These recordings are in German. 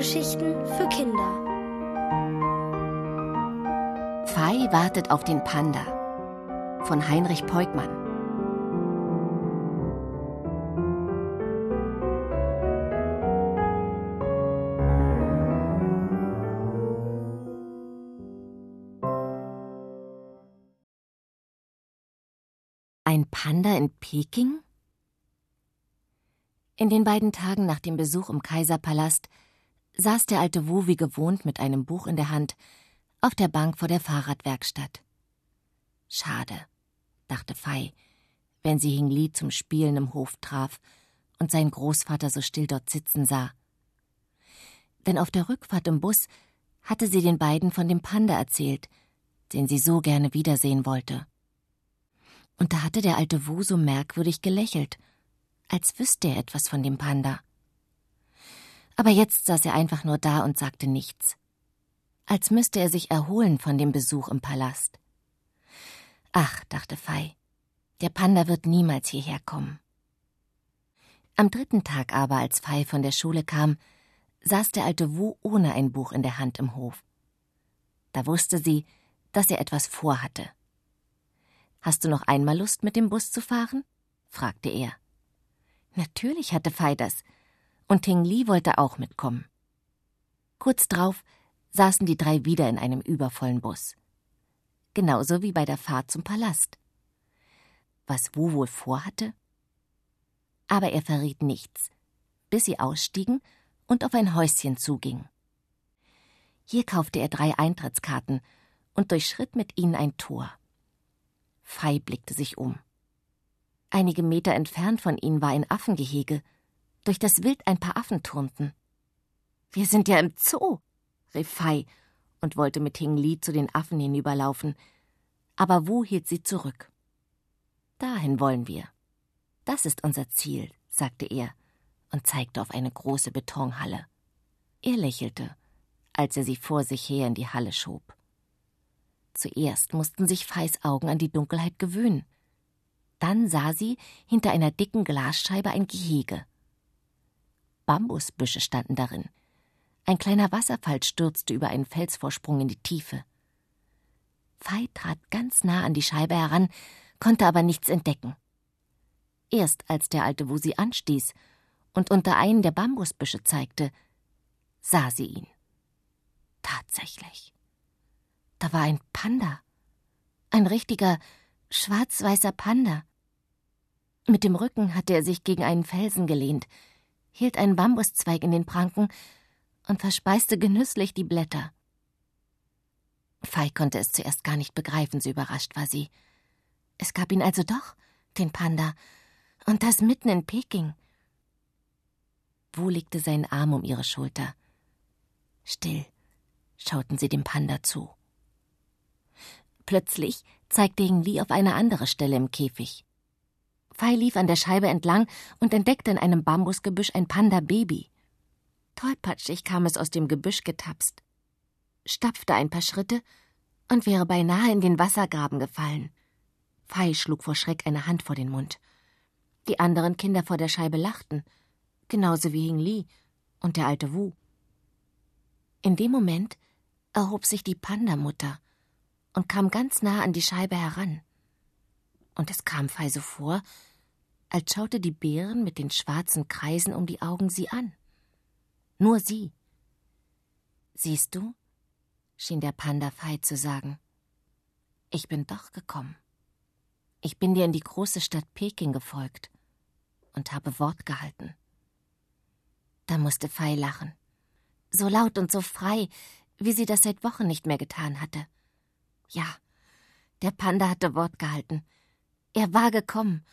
Hörgeschichten für Kinder. Fei wartet auf den Panda von Heinrich Peukmann. Ein Panda in Peking? In den beiden Tagen nach dem Besuch im Kaiserpalast saß der alte Wu wie gewohnt mit einem Buch in der Hand auf der Bank vor der Fahrradwerkstatt. Schade, dachte Fei, wenn sie Hing Li zum Spielen im Hof traf und seinen Großvater so still dort sitzen sah. Denn auf der Rückfahrt im Bus hatte sie den beiden von dem Panda erzählt, den sie so gerne wiedersehen wollte. Und da hatte der alte Wu so merkwürdig gelächelt – als wüsste er etwas von dem Panda. Aber jetzt saß er einfach nur da und sagte nichts, als müsste er sich erholen von dem Besuch im Palast. Ach, dachte Fei, der Panda wird niemals hierher kommen. Am dritten Tag aber, als Fei von der Schule kam, saß der alte Wu ohne ein Buch in der Hand im Hof. Da wusste sie, dass er etwas vorhatte. Hast du noch einmal Lust, mit dem Bus zu fahren? fragte er. Natürlich hatte Fei das. Und Ting Li wollte auch mitkommen. Kurz drauf saßen die drei wieder in einem übervollen Bus. Genauso wie bei der Fahrt zum Palast. Was Wu wohl vorhatte? Aber er verriet nichts, bis sie ausstiegen und auf ein Häuschen zugingen. Hier kaufte er drei Eintrittskarten und durchschritt mit ihnen ein Tor. Fei blickte sich um. Einige Meter entfernt von ihnen war ein Affengehege. Durch das Wild ein paar Affen turnten. Wir sind ja im Zoo, rief Fei und wollte mit Hing Li zu den Affen hinüberlaufen. Aber Wu hielt sie zurück. Dahin wollen wir. Das ist unser Ziel, sagte er und zeigte auf eine große Betonhalle. Er lächelte, als er sie vor sich her in die Halle schob. Zuerst mussten sich Feis Augen an die Dunkelheit gewöhnen. Dann sah sie hinter einer dicken Glasscheibe ein Gehege. Bambusbüsche standen darin. Ein kleiner Wasserfall stürzte über einen Felsvorsprung in die Tiefe. Fei trat ganz nah an die Scheibe heran, konnte aber nichts entdecken. Erst als der alte Wu sie anstieß und unter einen der Bambusbüsche zeigte, sah sie ihn. Tatsächlich. Da war ein Panda. Ein richtiger schwarz-weißer Panda. Mit dem Rücken hatte er sich gegen einen Felsen gelehnt, hielt einen Bambuszweig in den Pranken und verspeiste genüsslich die Blätter. Fei konnte es zuerst gar nicht begreifen, so überrascht war sie. Es gab ihn also doch, den Panda, und das mitten in Peking. Wu legte seinen Arm um ihre Schulter. Still schauten sie dem Panda zu. Plötzlich zeigte Hing Li auf eine andere Stelle im Käfig. Fei lief an der Scheibe entlang und entdeckte in einem Bambusgebüsch ein Panda-Baby. Tollpatschig kam es aus dem Gebüsch getapst, stapfte ein paar Schritte und wäre beinahe in den Wassergraben gefallen. Fei schlug vor Schreck eine Hand vor den Mund. Die anderen Kinder vor der Scheibe lachten, genauso wie Hing Li und der alte Wu. In dem Moment erhob sich die Pandamutter und kam ganz nah an die Scheibe heran. Und es kam Fei so vor, als schaute die Bären mit den schwarzen Kreisen um die Augen sie an. Nur sie. Siehst du, schien der Panda Fei zu sagen, ich bin doch gekommen. Ich bin dir in die große Stadt Peking gefolgt und habe Wort gehalten. Da musste Fei lachen. So laut und so frei, wie sie das seit Wochen nicht mehr getan hatte. Ja, der Panda hatte Wort gehalten. Er war gekommen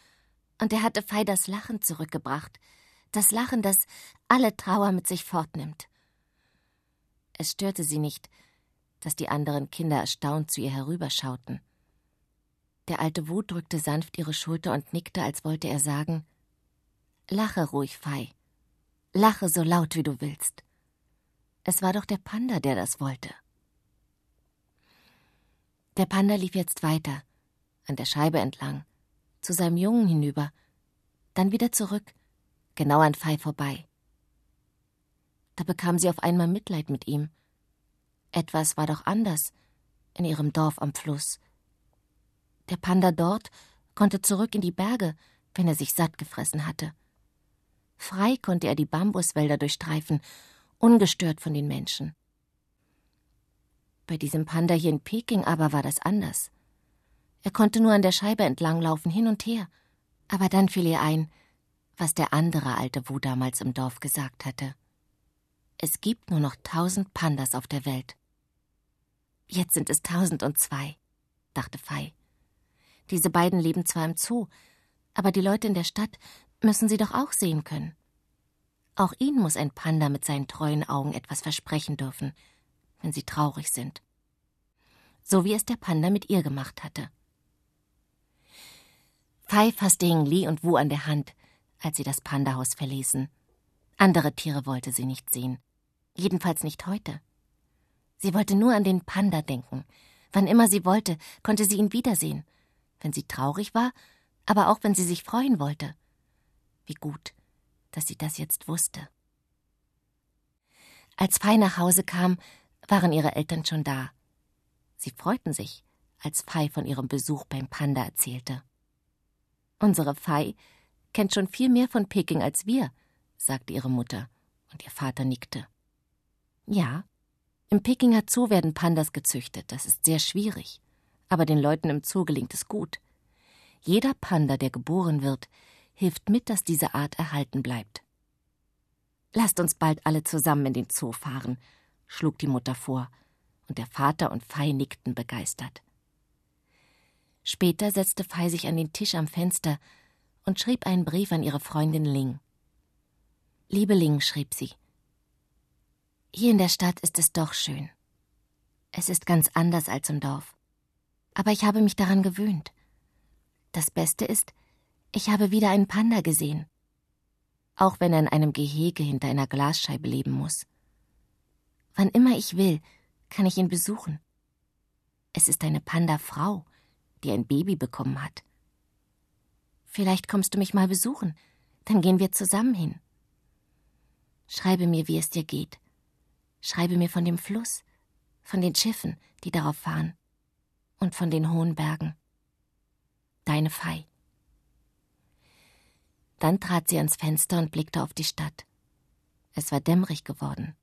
und er hatte Fei das Lachen zurückgebracht, das Lachen, das alle Trauer mit sich fortnimmt. Es störte sie nicht, dass die anderen Kinder erstaunt zu ihr herüberschauten. Der alte Wut drückte sanft ihre Schulter und nickte, als wollte er sagen Lache ruhig, Fei. Lache so laut, wie du willst. Es war doch der Panda, der das wollte. Der Panda lief jetzt weiter, an der Scheibe entlang, zu seinem Jungen hinüber, dann wieder zurück, genau an Fei vorbei. Da bekam sie auf einmal Mitleid mit ihm. Etwas war doch anders in ihrem Dorf am Fluss. Der Panda dort konnte zurück in die Berge, wenn er sich satt gefressen hatte. Frei konnte er die Bambuswälder durchstreifen, ungestört von den Menschen. Bei diesem Panda hier in Peking aber war das anders. Er konnte nur an der Scheibe entlanglaufen, hin und her. Aber dann fiel ihr ein, was der andere alte Wu damals im Dorf gesagt hatte. Es gibt nur noch tausend Pandas auf der Welt. Jetzt sind es tausend und zwei, dachte Fei. Diese beiden leben zwar im Zoo, aber die Leute in der Stadt müssen sie doch auch sehen können. Auch ihnen muss ein Panda mit seinen treuen Augen etwas versprechen dürfen, wenn sie traurig sind. So wie es der Panda mit ihr gemacht hatte. Fei fasste Hing Li und Wu an der Hand, als sie das Pandahaus verließen. Andere Tiere wollte sie nicht sehen. Jedenfalls nicht heute. Sie wollte nur an den Panda denken. Wann immer sie wollte, konnte sie ihn wiedersehen. Wenn sie traurig war, aber auch wenn sie sich freuen wollte. Wie gut, dass sie das jetzt wusste. Als Fei nach Hause kam, waren ihre Eltern schon da. Sie freuten sich, als Fei von ihrem Besuch beim Panda erzählte. Unsere Fei kennt schon viel mehr von Peking als wir, sagte ihre Mutter, und ihr Vater nickte. Ja, im Pekinger Zoo werden Pandas gezüchtet, das ist sehr schwierig, aber den Leuten im Zoo gelingt es gut. Jeder Panda, der geboren wird, hilft mit, dass diese Art erhalten bleibt. Lasst uns bald alle zusammen in den Zoo fahren, schlug die Mutter vor, und der Vater und Fei nickten begeistert. Später setzte Fei sich an den Tisch am Fenster und schrieb einen Brief an ihre Freundin Ling. Liebe Ling, schrieb sie, hier in der Stadt ist es doch schön. Es ist ganz anders als im Dorf. Aber ich habe mich daran gewöhnt. Das Beste ist, ich habe wieder einen Panda gesehen. Auch wenn er in einem Gehege hinter einer Glasscheibe leben muss. Wann immer ich will, kann ich ihn besuchen. Es ist eine Panda-Frau, die ein Baby bekommen hat. Vielleicht kommst du mich mal besuchen, dann gehen wir zusammen hin. Schreibe mir, wie es dir geht. Schreibe mir von dem Fluss, von den Schiffen, die darauf fahren, und von den hohen Bergen. Deine Fei. Dann trat sie ans Fenster und blickte auf die Stadt. Es war dämmerig geworden.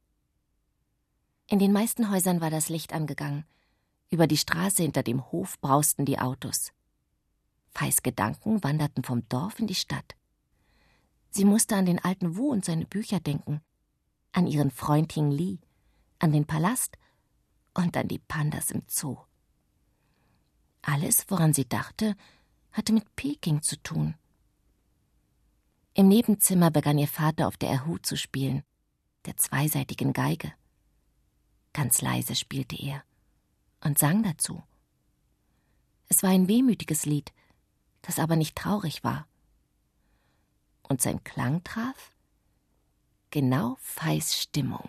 In den meisten Häusern war das Licht angegangen. Über die Straße hinter dem Hof brausten die Autos. Feis Gedanken wanderten vom Dorf in die Stadt. Sie musste an den alten Wu und seine Bücher denken, an ihren Freund Hing Li, an den Palast und an die Pandas im Zoo. Alles, woran sie dachte, hatte mit Peking zu tun. Im Nebenzimmer begann ihr Vater auf der Erhu zu spielen, der zweiseitigen Geige. Ganz leise spielte er und sang dazu. Es war ein wehmütiges Lied, das aber nicht traurig war. Und sein Klang traf genau Feis Stimmung.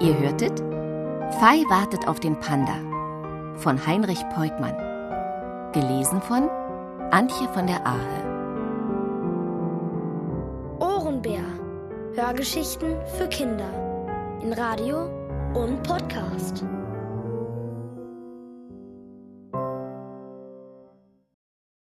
Ihr hörtet Fei wartet auf den Panda von Heinrich Peutmann. Gelesen von Antje von der Ahe. Ohrenbär. Hörgeschichten für Kinder. In Radio und Podcast.